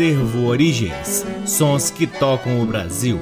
Acervo Origens Sons que tocam o Brasil.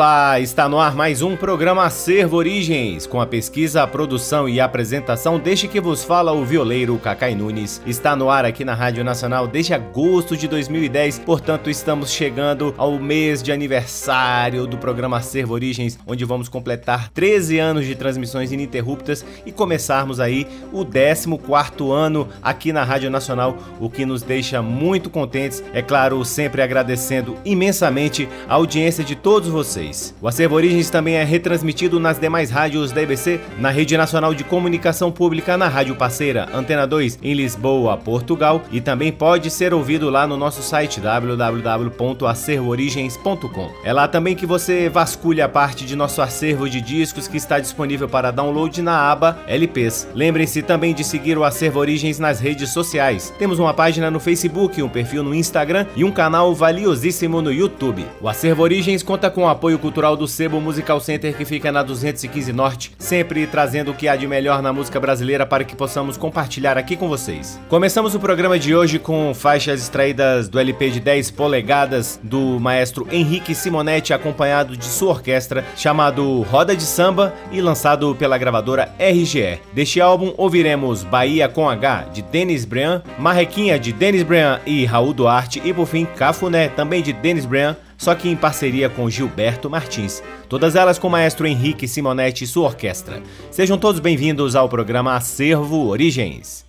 Olá, está no ar mais um programa Acervo Origens, com a pesquisa, a produção e a apresentação deste que vos fala o violeiro Cacai Nunes. Está no ar aqui na Rádio Nacional desde agosto de 2010, portanto estamos chegando ao mês de aniversário do programa Acervo Origens, onde vamos completar 13 anos de transmissões ininterruptas e começarmos aí o 14º ano aqui na Rádio Nacional, o que nos deixa muito contentes, é claro, sempre agradecendo imensamente a audiência de todos vocês O Acervo Origens também é retransmitido nas demais rádios da EBC, na Rede Nacional de Comunicação Pública, na Rádio Parceira Antena 2, em Lisboa, Portugal, e também pode ser ouvido lá no nosso site www.acervoorigens.com. É lá também que você vasculha parte de nosso acervo de discos que está disponível para download na aba LPs. Lembrem-se também de seguir o Acervo Origens nas redes sociais. Temos uma página no Facebook, um perfil no Instagram e um canal valiosíssimo no YouTube. O Acervo Origens conta com o apoio apoio cultural do Sebo Musical Center que fica na 215 Norte, sempre trazendo o que há de melhor na música brasileira para que possamos compartilhar aqui com vocês. Começamos o programa de hoje com faixas extraídas do LP de 10 polegadas do maestro Henrique Simonetti, acompanhado de sua orquestra, chamado Roda de Samba e lançado pela gravadora RGE. Deste álbum ouviremos Bahia com H de Denis Brian, Marrequinha de Denis Brian e Raul Duarte e por fim Cafuné também de Denis Brian só que em parceria com Gilberto Martins, todas elas com o maestro Henrique Simonetti e sua orquestra. Sejam todos bem-vindos ao programa Acervo Origens.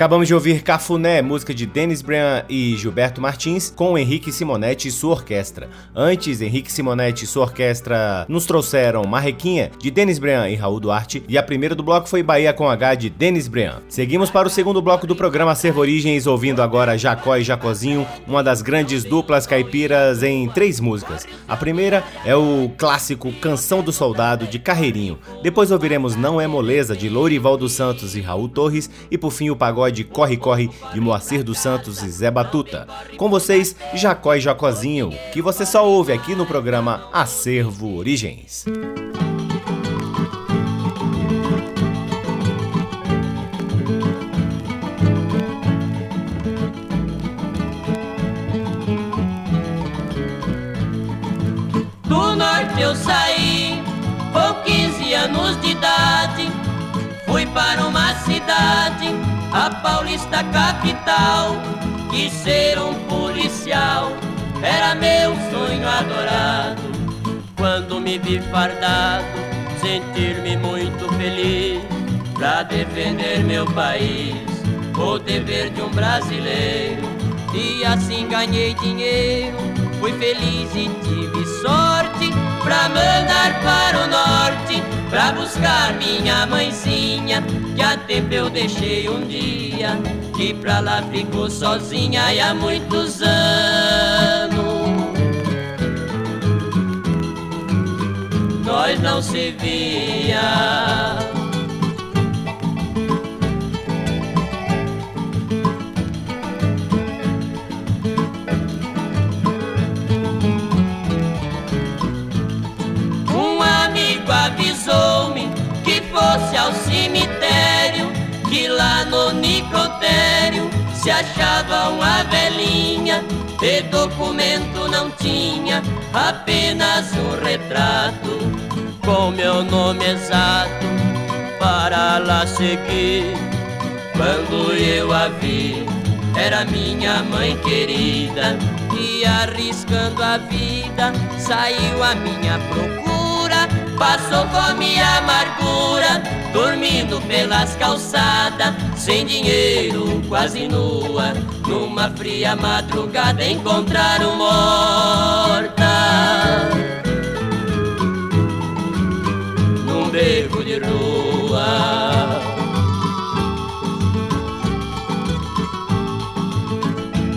Acabamos de ouvir Cafuné, música de Denis Brian e Gilberto Martins, com Henrique Simonetti e sua orquestra. Antes, Henrique Simonetti e sua orquestra nos trouxeram Marrequinha, de Denis Brian e Raul Duarte, e a primeira do bloco foi Bahia com H, de Denis Brian. Seguimos para o segundo bloco do programa Servo Origens, ouvindo agora Jacó e Jacozinho, uma das grandes duplas caipiras em três músicas. A primeira é o clássico Canção do Soldado, de Carreirinho. Depois ouviremos Não é Moleza, de Lourival dos Santos e Raul Torres, e por fim o pagode de Corre Corre de Moacir dos Santos e Zé Batuta. Com vocês, Jacó e Jacozinho, que você só ouve aqui no programa Acervo Origens. Do norte eu saí com 15 anos de idade, fui para uma cidade a Paulista capital, que ser um policial era meu sonho adorado. Quando me vi fardado, sentir-me muito feliz pra defender meu país, o dever de um brasileiro. E assim ganhei dinheiro, fui feliz e tive sorte pra mandar para o norte, pra buscar minha mãezinha, que a tempo eu deixei um dia, que pra lá ficou sozinha e há muitos anos. Nós não se via. Avisou-me que fosse ao cemitério, que lá no necrotério se achava uma velhinha, de documento não tinha, apenas um retrato com meu nome exato para lá seguir. Quando eu a vi, era minha mãe querida, e arriscando a vida, saiu a minha procura Passou fome e amargura, dormindo pelas calçadas, sem dinheiro, quase nua. Numa fria madrugada encontraram morta. Num beco de rua.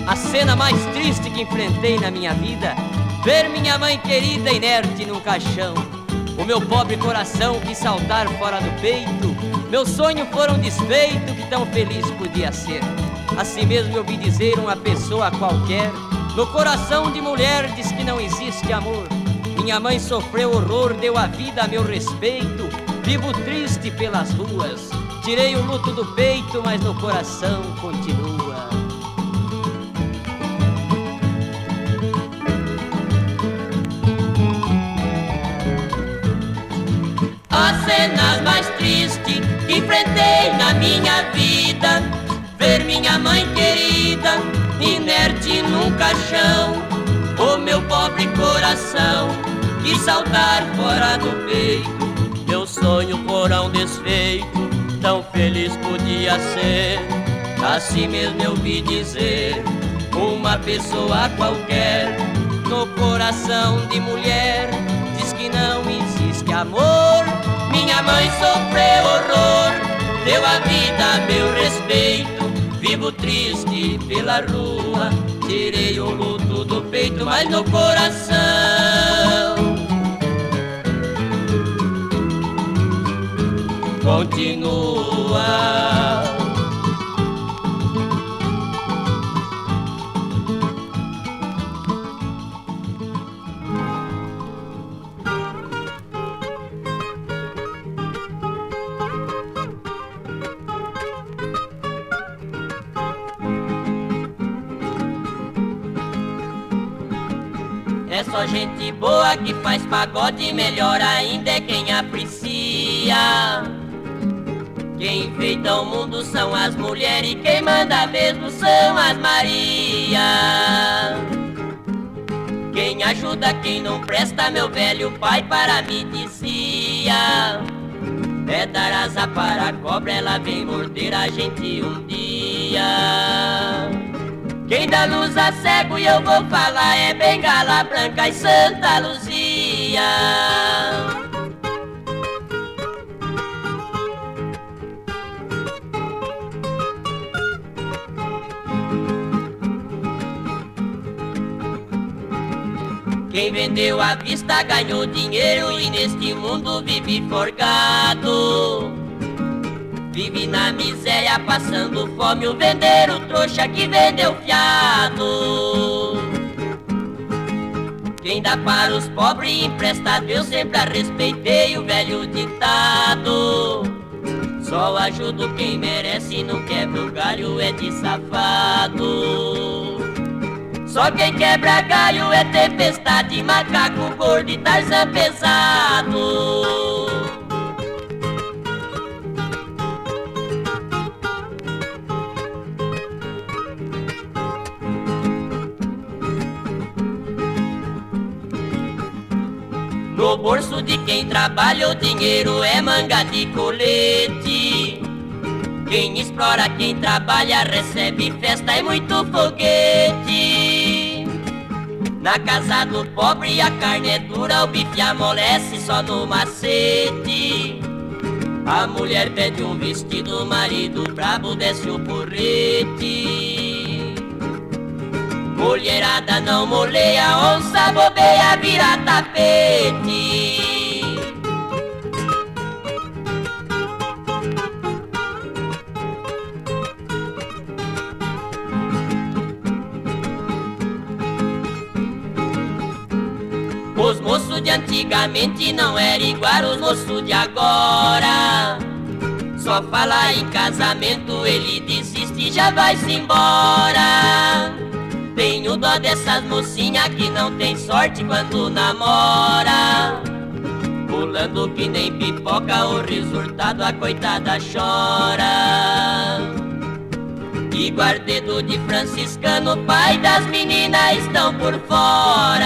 A cena mais triste que enfrentei na minha vida, ver minha mãe querida inerte num caixão o meu pobre coração quis saltar fora do peito. Meu sonho foram desfeito, que tão feliz podia ser. Assim mesmo eu vi dizer uma pessoa qualquer: No coração de mulher diz que não existe amor. Minha mãe sofreu horror, deu a vida a meu respeito. Vivo triste pelas ruas. Tirei o luto do peito, mas no coração continua. Cenas mais tristes que enfrentei na minha vida. Ver minha mãe querida inerte num caixão O meu pobre coração que saltar fora do peito. Meu sonho um desfeito, tão feliz podia ser. Assim mesmo eu vi dizer, uma pessoa qualquer no coração de mulher diz que não existe amor. Minha mãe sofreu horror, deu a vida meu respeito. Vivo triste pela rua, tirei o luto do peito, mas no coração. Continua. Só gente boa que faz pagode, melhor ainda é quem aprecia. Quem enfeita o mundo são as mulheres e quem manda mesmo são as Maria. Quem ajuda quem não presta, meu velho pai para mim dizia. É dar asa para a cobra, ela vem morder a gente um dia. Quem dá luz a cego e eu vou falar é Bengala Branca e Santa Luzia. Quem vendeu a vista ganhou dinheiro e neste mundo vive forgado. Vive na miséria passando fome o vendeiro trouxa que vendeu fiado. Quem dá para os pobres empresta eu sempre a respeitei o velho ditado. Só ajudo quem merece, não quebra o galho, é de safado. Só quem quebra galho é tempestade, macaco gordo e tarzan pesado. No bolso de quem trabalha o dinheiro é manga de colete. Quem explora quem trabalha recebe festa e muito foguete. Na casa do pobre a carne é dura, o bife amolece só no macete. A mulher pede um vestido, o marido brabo desce o porrete. Mulherada não moleia, onça bobeia, vira tapete. Os moços de antigamente não eram igual os moços de agora. Só fala em casamento, ele desiste e já vai-se embora. Tenho dó dessas mocinhas que não tem sorte quando namora. Pulando que nem pipoca, o resultado a coitada chora. E guardedo de franciscano, pai das meninas estão por fora.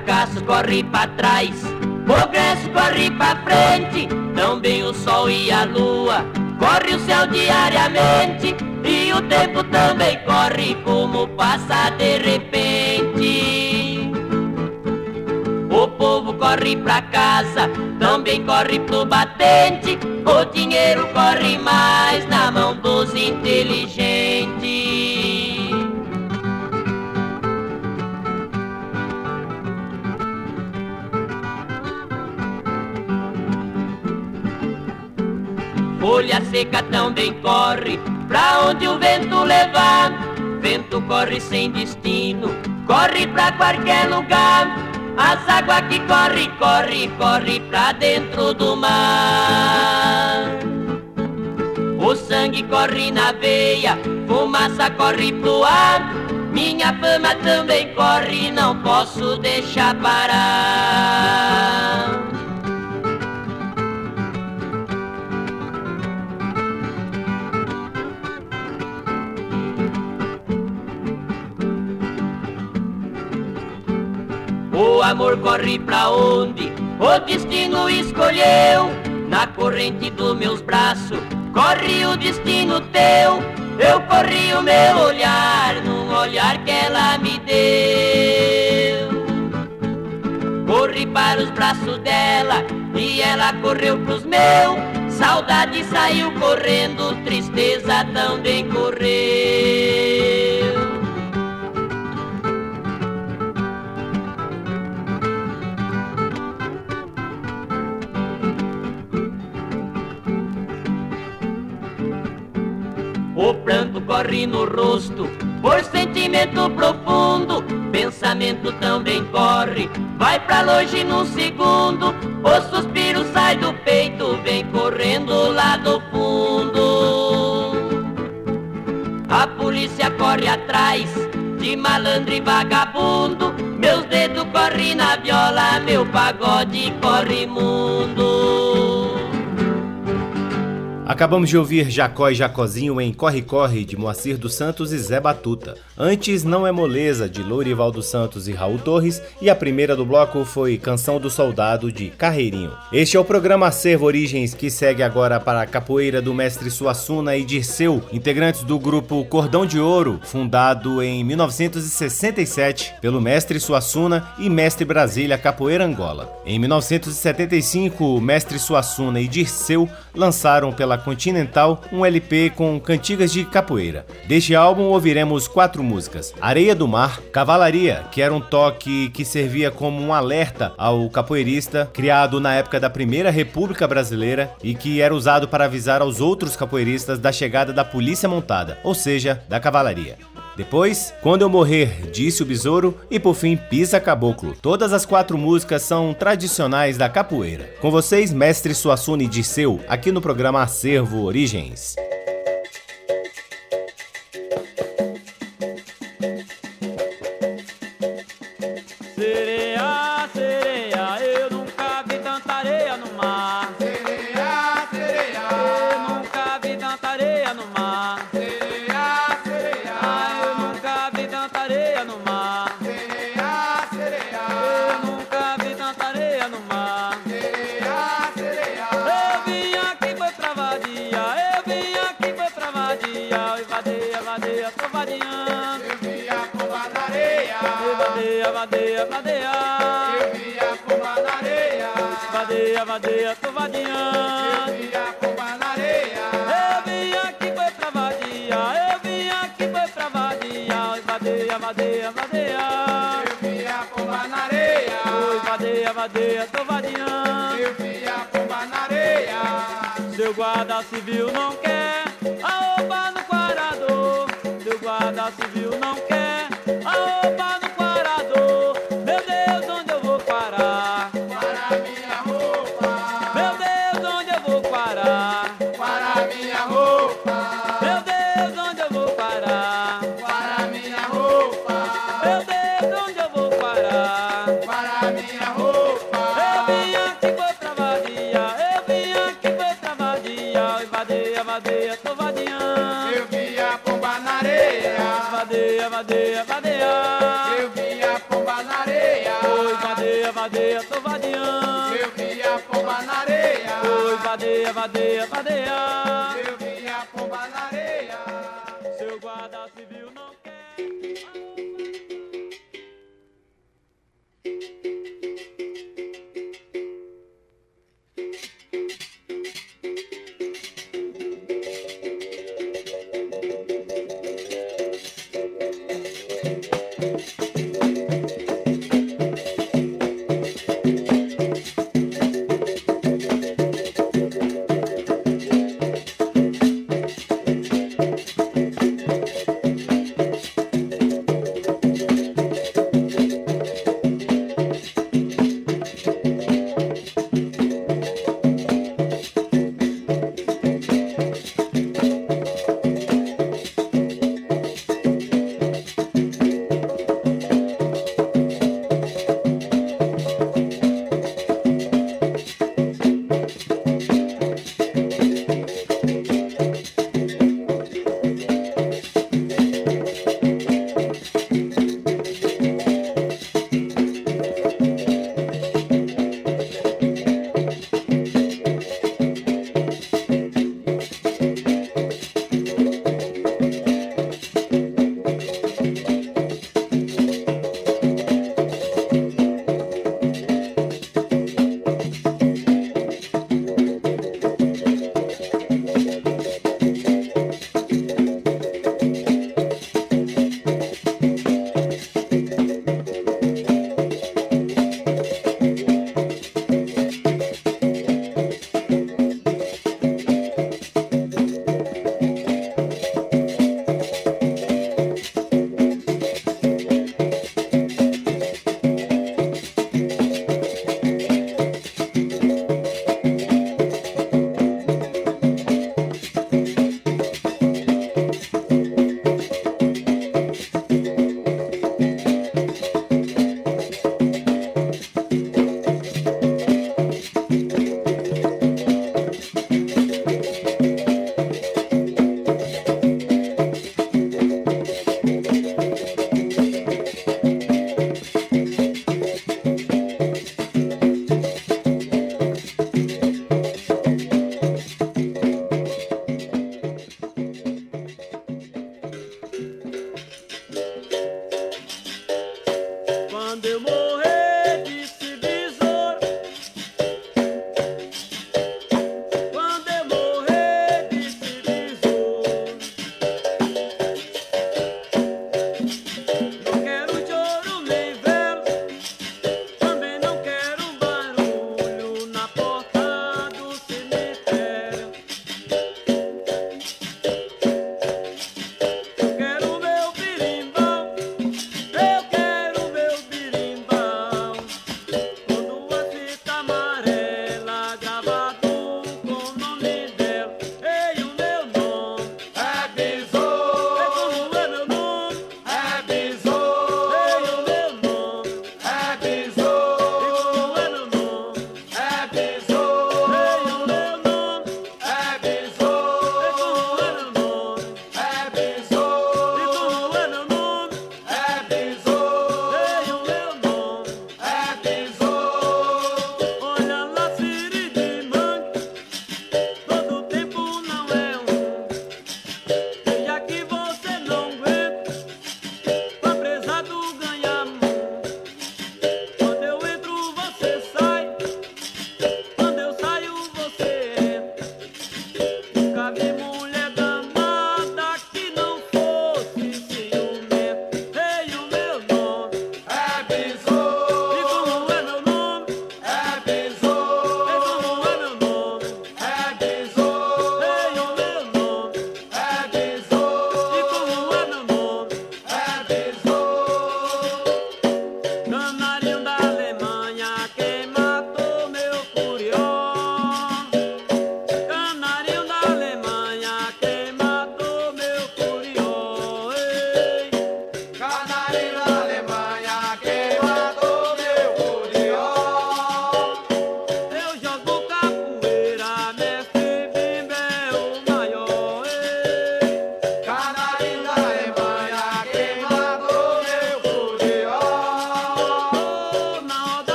Fracasso corre pra trás, progresso corre pra frente. Também o sol e a lua corre o céu diariamente. E o tempo também corre como passa de repente. O povo corre pra casa, também corre pro batente. O dinheiro corre mais na mão dos inteligentes. Folha seca também corre pra onde o vento levar. Vento corre sem destino, corre pra qualquer lugar. As águas que corre, corre, corre pra dentro do mar. O sangue corre na veia, fumaça corre pro ar. Minha fama também corre, não posso deixar parar. O amor corre pra onde o destino escolheu. Na corrente dos meus braços corre o destino teu. Eu corri o meu olhar num olhar que ela me deu. Corri para os braços dela e ela correu pros meus. Saudade saiu correndo, tristeza também correu. O pranto corre no rosto, por sentimento profundo. Pensamento também corre, vai pra longe num segundo. O suspiro sai do peito, vem correndo lá do fundo. A polícia corre atrás de malandro e vagabundo. Meus dedos correm na viola, meu pagode corre mundo. Acabamos de ouvir Jacó e Jacozinho em Corre Corre de Moacir dos Santos e Zé Batuta. Antes Não é Moleza de Lourival dos Santos e Raul Torres e a primeira do bloco foi Canção do Soldado de Carreirinho. Este é o programa Acervo Origens que segue agora para a capoeira do mestre Suassuna e Dirceu, integrantes do grupo Cordão de Ouro, fundado em 1967 pelo mestre Suassuna e mestre Brasília Capoeira Angola. Em 1975, o mestre Suassuna e Dirceu lançaram pela Continental um LP com cantigas de capoeira. Deste álbum ouviremos quatro músicas: Areia do Mar, Cavalaria, que era um toque que servia como um alerta ao capoeirista, criado na época da Primeira República Brasileira e que era usado para avisar aos outros capoeiristas da chegada da polícia montada, ou seja, da cavalaria. Depois, Quando Eu Morrer, disse o Besouro e por fim Pisa Caboclo. Todas as quatro músicas são tradicionais da capoeira. Com vocês, mestre Suassuna e Disseu, aqui no programa Acervo Origens. Vadiando. Eu vi a pomba na areia. Eu vim aqui foi pra vadia. Eu vim aqui foi pra vadia. Vadeia, vadeia, vadeia. Eu vi a pomba na areia. Oi, vadeia, vadeia, tô vadiando. Eu na areia. Seu guarda civil não quer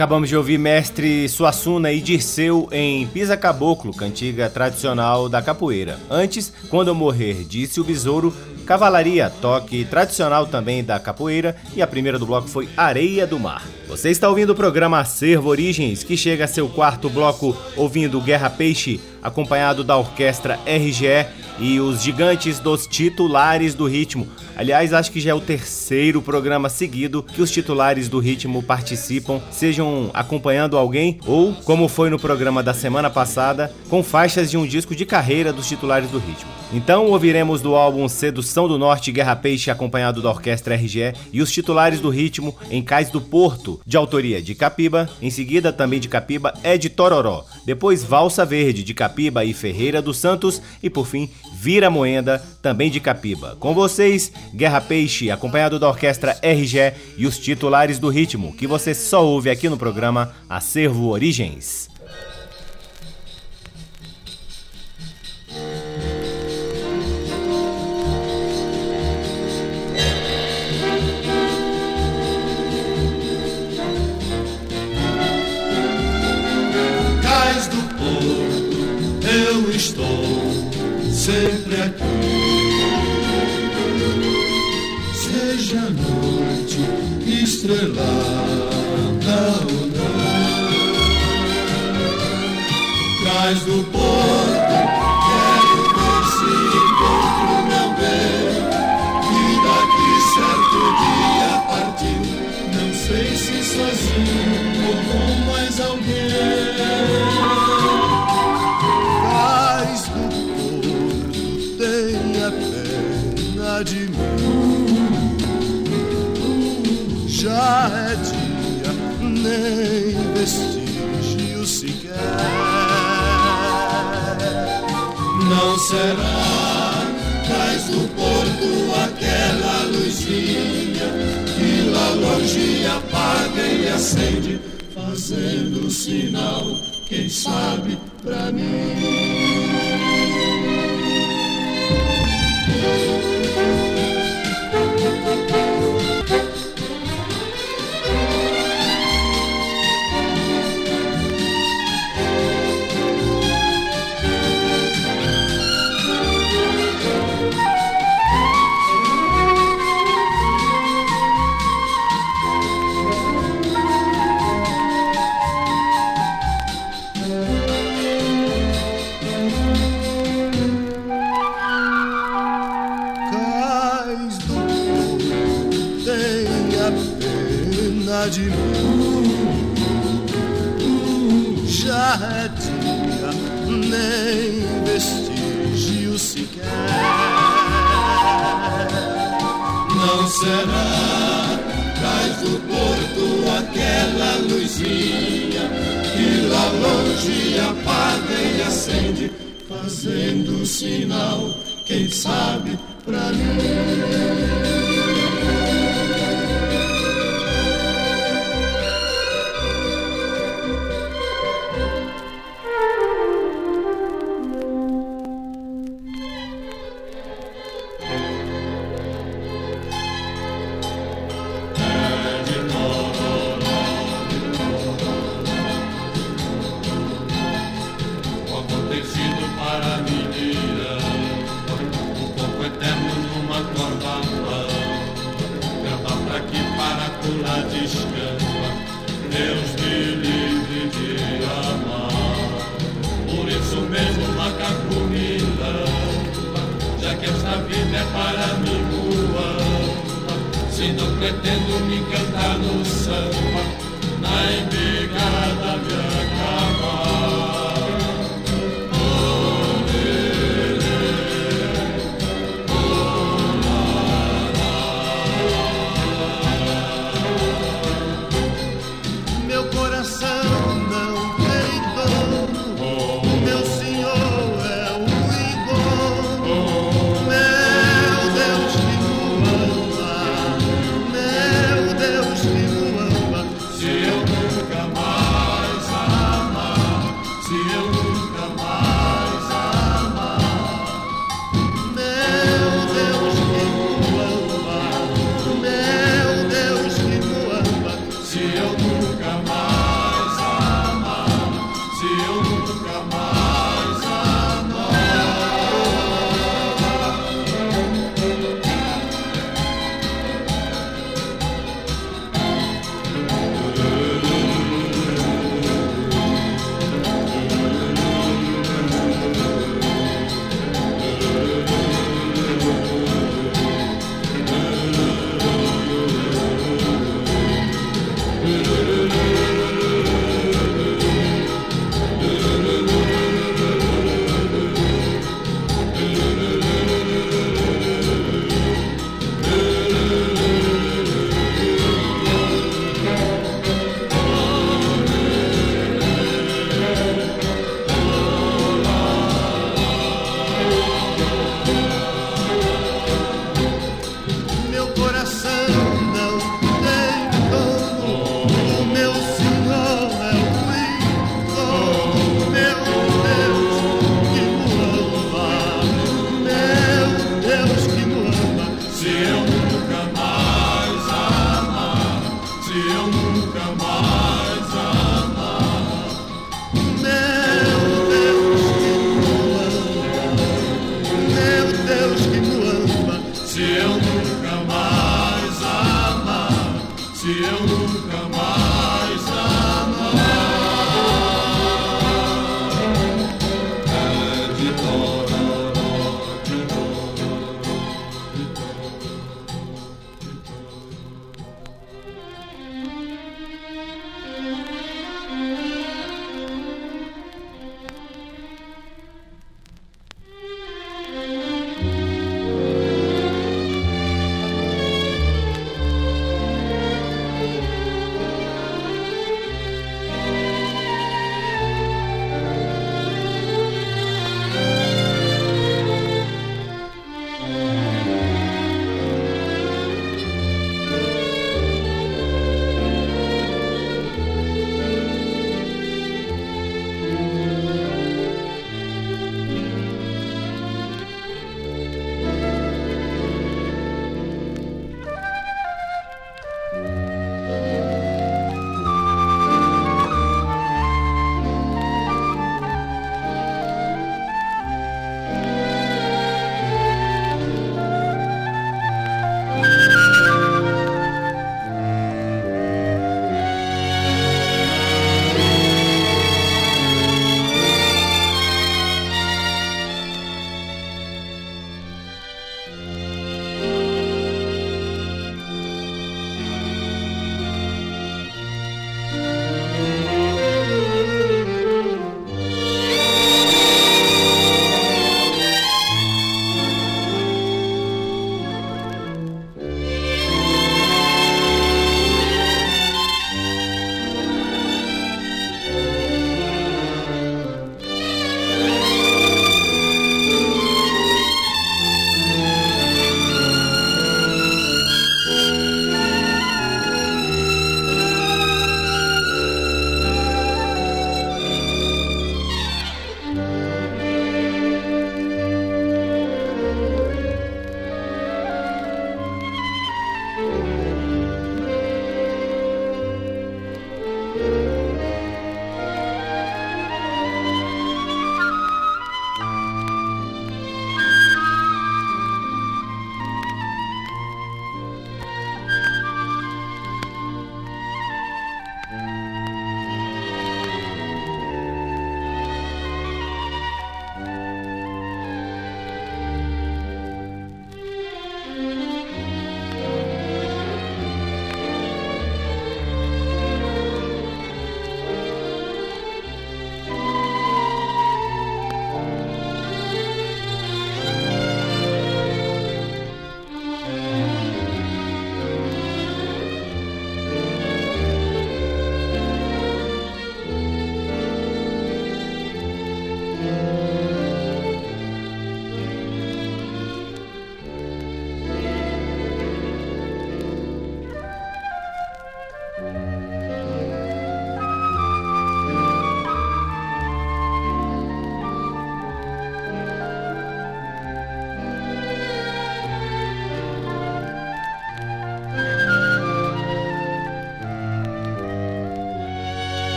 Acabamos de ouvir mestre Suassuna e Dirceu em Pisa Caboclo, cantiga tradicional da capoeira. Antes, Quando eu morrer, disse o besouro, Cavalaria, toque tradicional também da capoeira, e a primeira do bloco foi Areia do Mar. Você está ouvindo o programa Acervo Origens, que chega a seu quarto bloco ouvindo Guerra Peixe, acompanhado da orquestra RGE e os gigantes dos titulares do ritmo. Aliás, acho que já é o terceiro programa seguido que os titulares do ritmo participam, sejam acompanhando alguém ou, como foi no programa da semana passada, com faixas de um disco de carreira dos titulares do ritmo. Então ouviremos do álbum Sedução do Norte Guerra Peixe, acompanhado da orquestra RGE, e os titulares do ritmo em Cais do Porto, de autoria de Capiba, em seguida também de Capiba é de Tororó, depois Valsa Verde de Capiba e Ferreira dos Santos, e por fim Vira Moenda, também de Capiba. Com vocês, Guerra Peixe, acompanhado da orquestra RGE e os titulares do ritmo, que você só ouve aqui no programa Acervo Origens. Estrelada ou não, Cais do porto, será mais do porto aquela luzinha que lá longe apaga e acende, fazendo sinal, quem sabe, pra mim.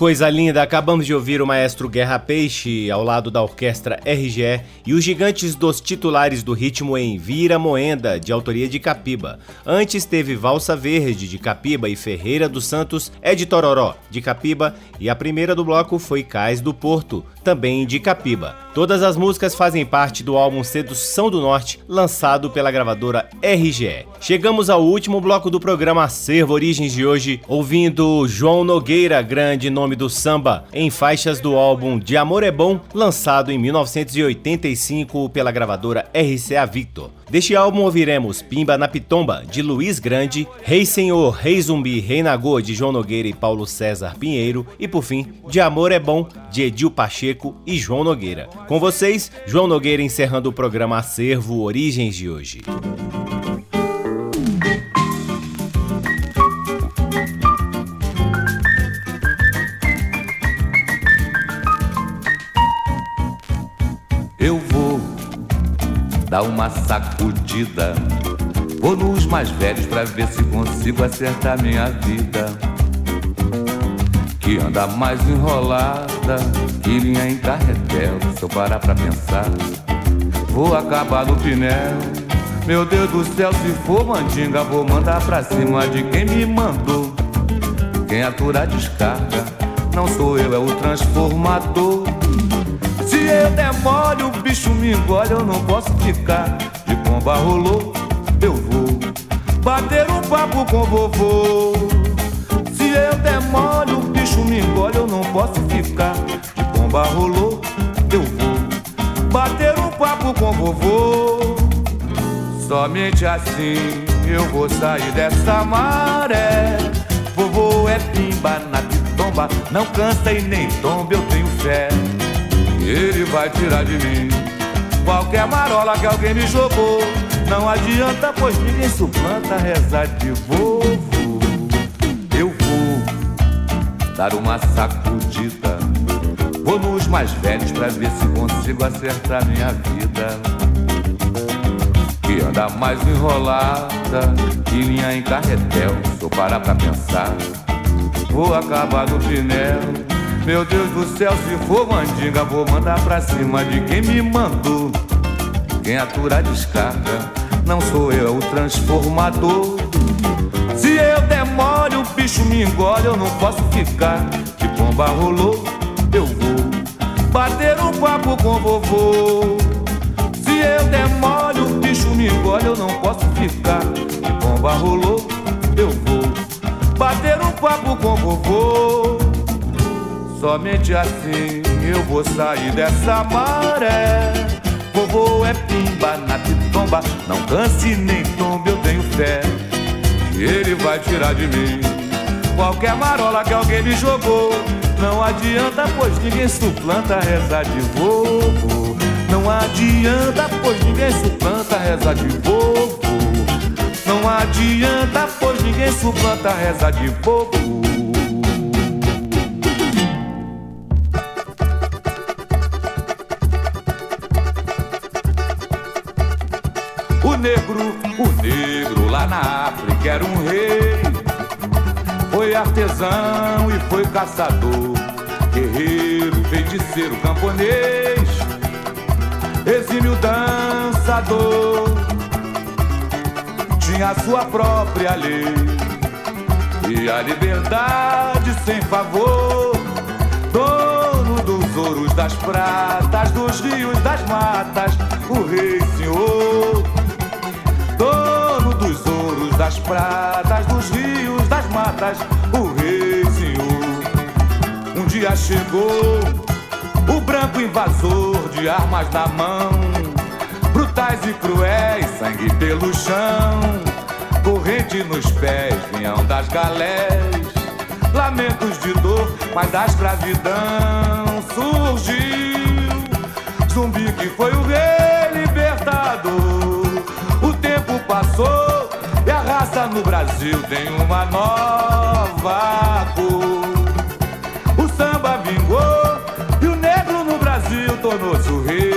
coisa linda! Acabamos de ouvir o maestro Guerra Peixe ao lado da orquestra RGE e os gigantes dos titulares do ritmo em Vira Moenda, de autoria de Capiba. Antes teve Valsa Verde, de Capiba, e Ferreira dos Santos é de Tororó, de Capiba, e a primeira do bloco foi Cais do Porto, também de Capiba. Todas as músicas fazem parte do álbum Sedução do Norte, lançado pela gravadora RGE. Chegamos ao último bloco do programa Acervo Origens de hoje, ouvindo João Nogueira, grande nome do samba, em faixas do álbum De Amor é Bom, lançado em 1985 pela gravadora RCA Victor. Deste álbum ouviremos Pimba na Pitomba, de Luiz Grande, Rei Senhor, Rei Zumbi, Rei Nagô, de João Nogueira e Paulo César Pinheiro, e por fim, De Amor é Bom, de Edil Pacheco e João Nogueira. Com vocês, João Nogueira encerrando o programa Acervo Origens de hoje. Dar uma sacudida. Vou nos mais velhos pra ver se consigo acertar minha vida. Que anda mais enrolada que linha em carretel. Se eu parar pra pensar, vou acabar no pinel. Meu Deus do céu, se for mandinga, vou mandar pra cima de quem me mandou. Quem atura descarga, não sou eu, é o transformador. Eu demore, o bicho me engole, eu não posso ficar. De pomba rolou, eu vou bater um papo com vovô. Se eu demore, o bicho me engole, eu não posso ficar. De pomba rolou, eu vou bater um papo com vovô. Somente assim eu vou sair dessa maré. Vovô é pimba na pitomba, não cansa e nem tomba, eu tenho fé. Ele vai tirar de mim qualquer marola que alguém me jogou. Não adianta, pois ninguém suplanta rezar de vovô. Eu vou dar uma sacudida Vou nos mais velhos pra ver se consigo acertar minha vida. Que anda mais enrolada que linha em carretel. Se eu parar pra pensar, vou acabar no pinel. Meu Deus do céu, se for mandinga, vou mandar pra cima de quem me mandou. Quem atura descarga, não sou eu, é o transformador. Se eu demore, o bicho me engole, eu não posso ficar. Que bomba rolou, eu vou bater um papo com vovô. Se eu demore, o bicho me engole, eu não posso ficar. Que bomba rolou, eu vou bater um papo com vovô. Somente assim eu vou sair dessa maré. Vovô é pimba na pitomba, não canse nem tombe, eu tenho fé. Ele vai tirar de mim qualquer marola que alguém me jogou. Não adianta, pois ninguém suplanta reza de vovô. Não adianta, pois ninguém suplanta reza de vovô. Não adianta, pois ninguém suplanta reza de vovô. O negro, o negro lá na África era um rei. Foi artesão e foi caçador, guerreiro, feiticeiro, camponês, exímio dançador. Tinha sua própria lei e a liberdade sem favor. Dono dos ouros, das pratas, dos rios, das matas, o rei senhor das pratas, dos rios, das matas, o rei senhor. Um dia chegou o branco invasor de armas na mão, brutais e cruéis, sangue pelo chão, corrente nos pés, vinham das galés, lamentos de dor, mas da escravidão surgiu zumbi que foi o rei libertador. O tempo passou no Brasil tem uma nova cor. O samba vingou e o negro no Brasil tornou-se o rei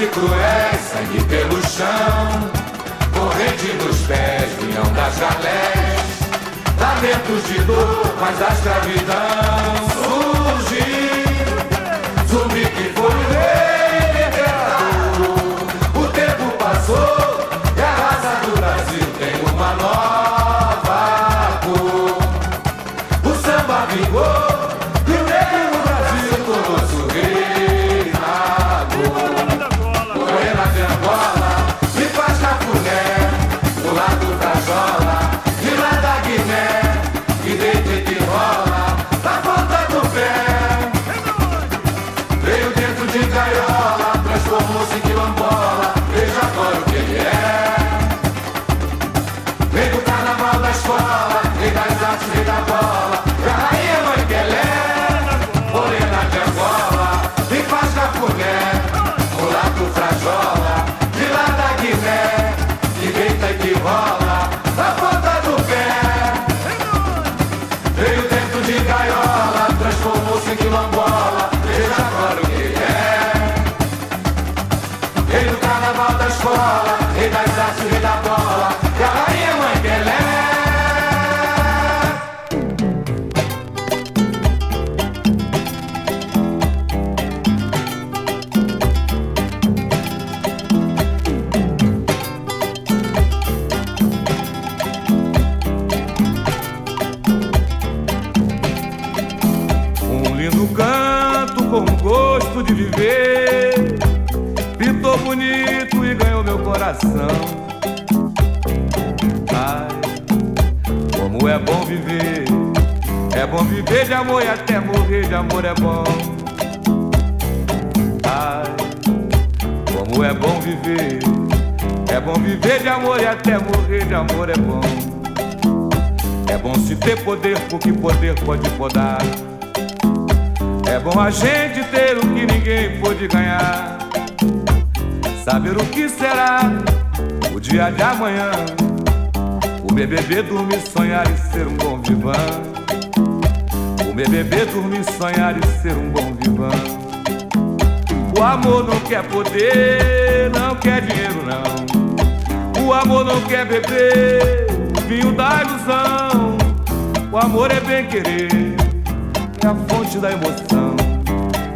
e cruéis, sangue pelo chão, corrente nos pés, vinham das galés, lamentos de dor, mas a escravidão poder, porque poder pode podar. É bom a gente ter o que ninguém pôde ganhar. Saber o que será o dia de amanhã. Comer, beber, dormir, sonhar e ser um bom vivã. Comer, beber, dormir, sonhar e ser um bom vivã. O amor não quer poder, não quer dinheiro, não. O amor não quer beber vinho da ilusão. O amor é bem querer é a fonte da emoção.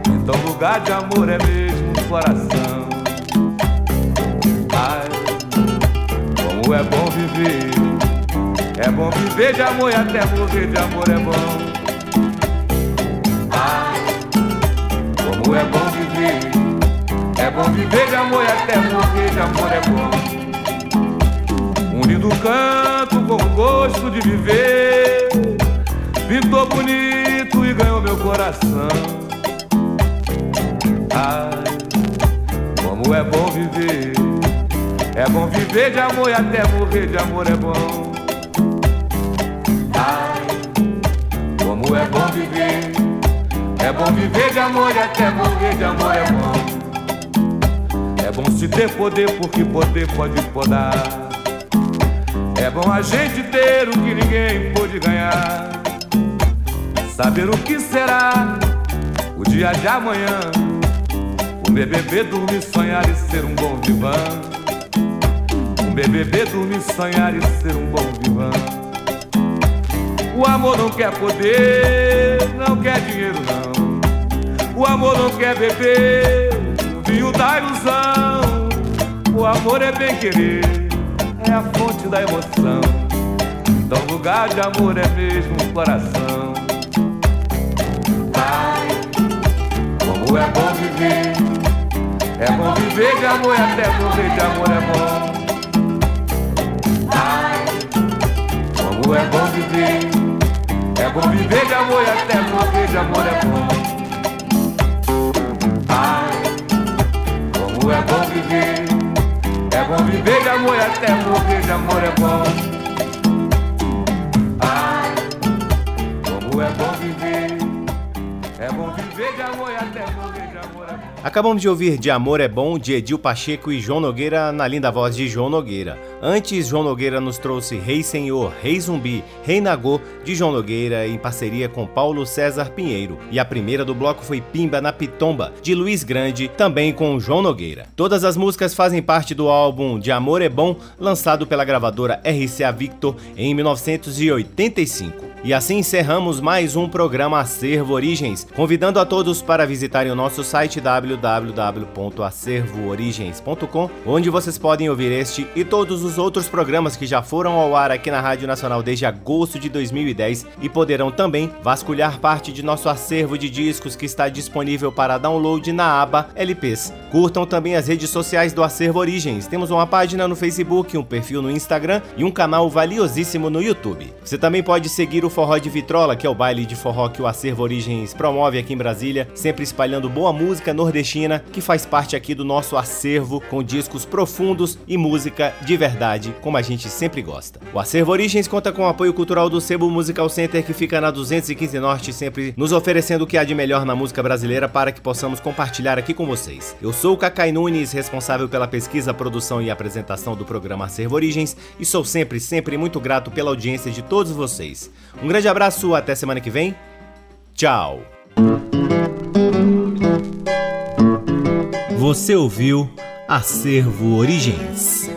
Então lugar de amor é mesmo o coração. Ai, como é bom viver. É bom viver de amor e até morrer de amor é bom. Ai, como é bom viver. É bom viver de amor e até morrer de amor é bom. Um lindo canto com gosto de viver. Pintou bonito e ganhou meu coração. Ai, como é bom viver. É bom viver de amor e até morrer de amor é bom. Ai, como é bom viver. É bom viver de amor e até morrer de amor é bom. É bom se ter poder, porque poder pode podar. É bom a gente ter o que ninguém pôde ganhar. Saber o que será o dia de amanhã. Comer, beber, dormir, sonhar e ser um bom vivã. Comer, beber, dormir, sonhar e ser um bom vivã. O amor não quer poder, não quer dinheiro, não. O amor não quer beber vinho da ilusão. O amor é bem querer, é a fonte da emoção. Então, lugar de amor é mesmo o coração. É bom viver, é bom viver de amor e até morrer de amor é bom. Ai, como é bom viver, é bom viver de amor e até morrer de amor é bom. Ai, como é bom viver, é bom viver de amor e até morrer de amor é bom. Ai, como é bom viver. É bom viver de amor e até morrer Acabamos de ouvir De Amor é Bom, de Edil Pacheco e João Nogueira, na linda voz de João Nogueira. Antes, João Nogueira nos trouxe Rei Senhor, Rei Zumbi, Rei Nagô, de João Nogueira, em parceria com Paulo César Pinheiro. E a primeira do bloco foi Pimba na Pitomba, de Luiz Grande, também com João Nogueira. Todas as músicas fazem parte do álbum De Amor é Bom, lançado pela gravadora RCA Victor em 1985. E assim encerramos mais um programa Acervo Origens, convidando a todos para visitarem o nosso site www.acervoorigens.com, onde vocês podem ouvir este e todos os outros programas que já foram ao ar aqui na Rádio Nacional desde agosto de 2010 e poderão também vasculhar parte de nosso acervo de discos que está disponível para download na aba LPs. Curtam também as redes sociais do Acervo Origens. Temos uma página no Facebook, um perfil no Instagram e um canal valiosíssimo no YouTube. Você também pode seguir o Forró de Vitrola, que é o baile de forró que o Acervo Origens promove aqui em Brasília, sempre espalhando boa música nordestina que faz parte aqui do nosso acervo com discos profundos e música de verdade, como a gente sempre gosta. O Acervo Origens conta com o apoio cultural do Sebo Musical Center, que fica na 215 Norte, sempre nos oferecendo o que há de melhor na música brasileira para que possamos compartilhar aqui com vocês. Eu sou o Cacai Nunes, responsável pela pesquisa, produção e apresentação do programa Acervo Origens, e sou sempre, sempre muito grato pela audiência de todos vocês. Um grande abraço, até semana que vem. Tchau. Você ouviu Acervo Origens.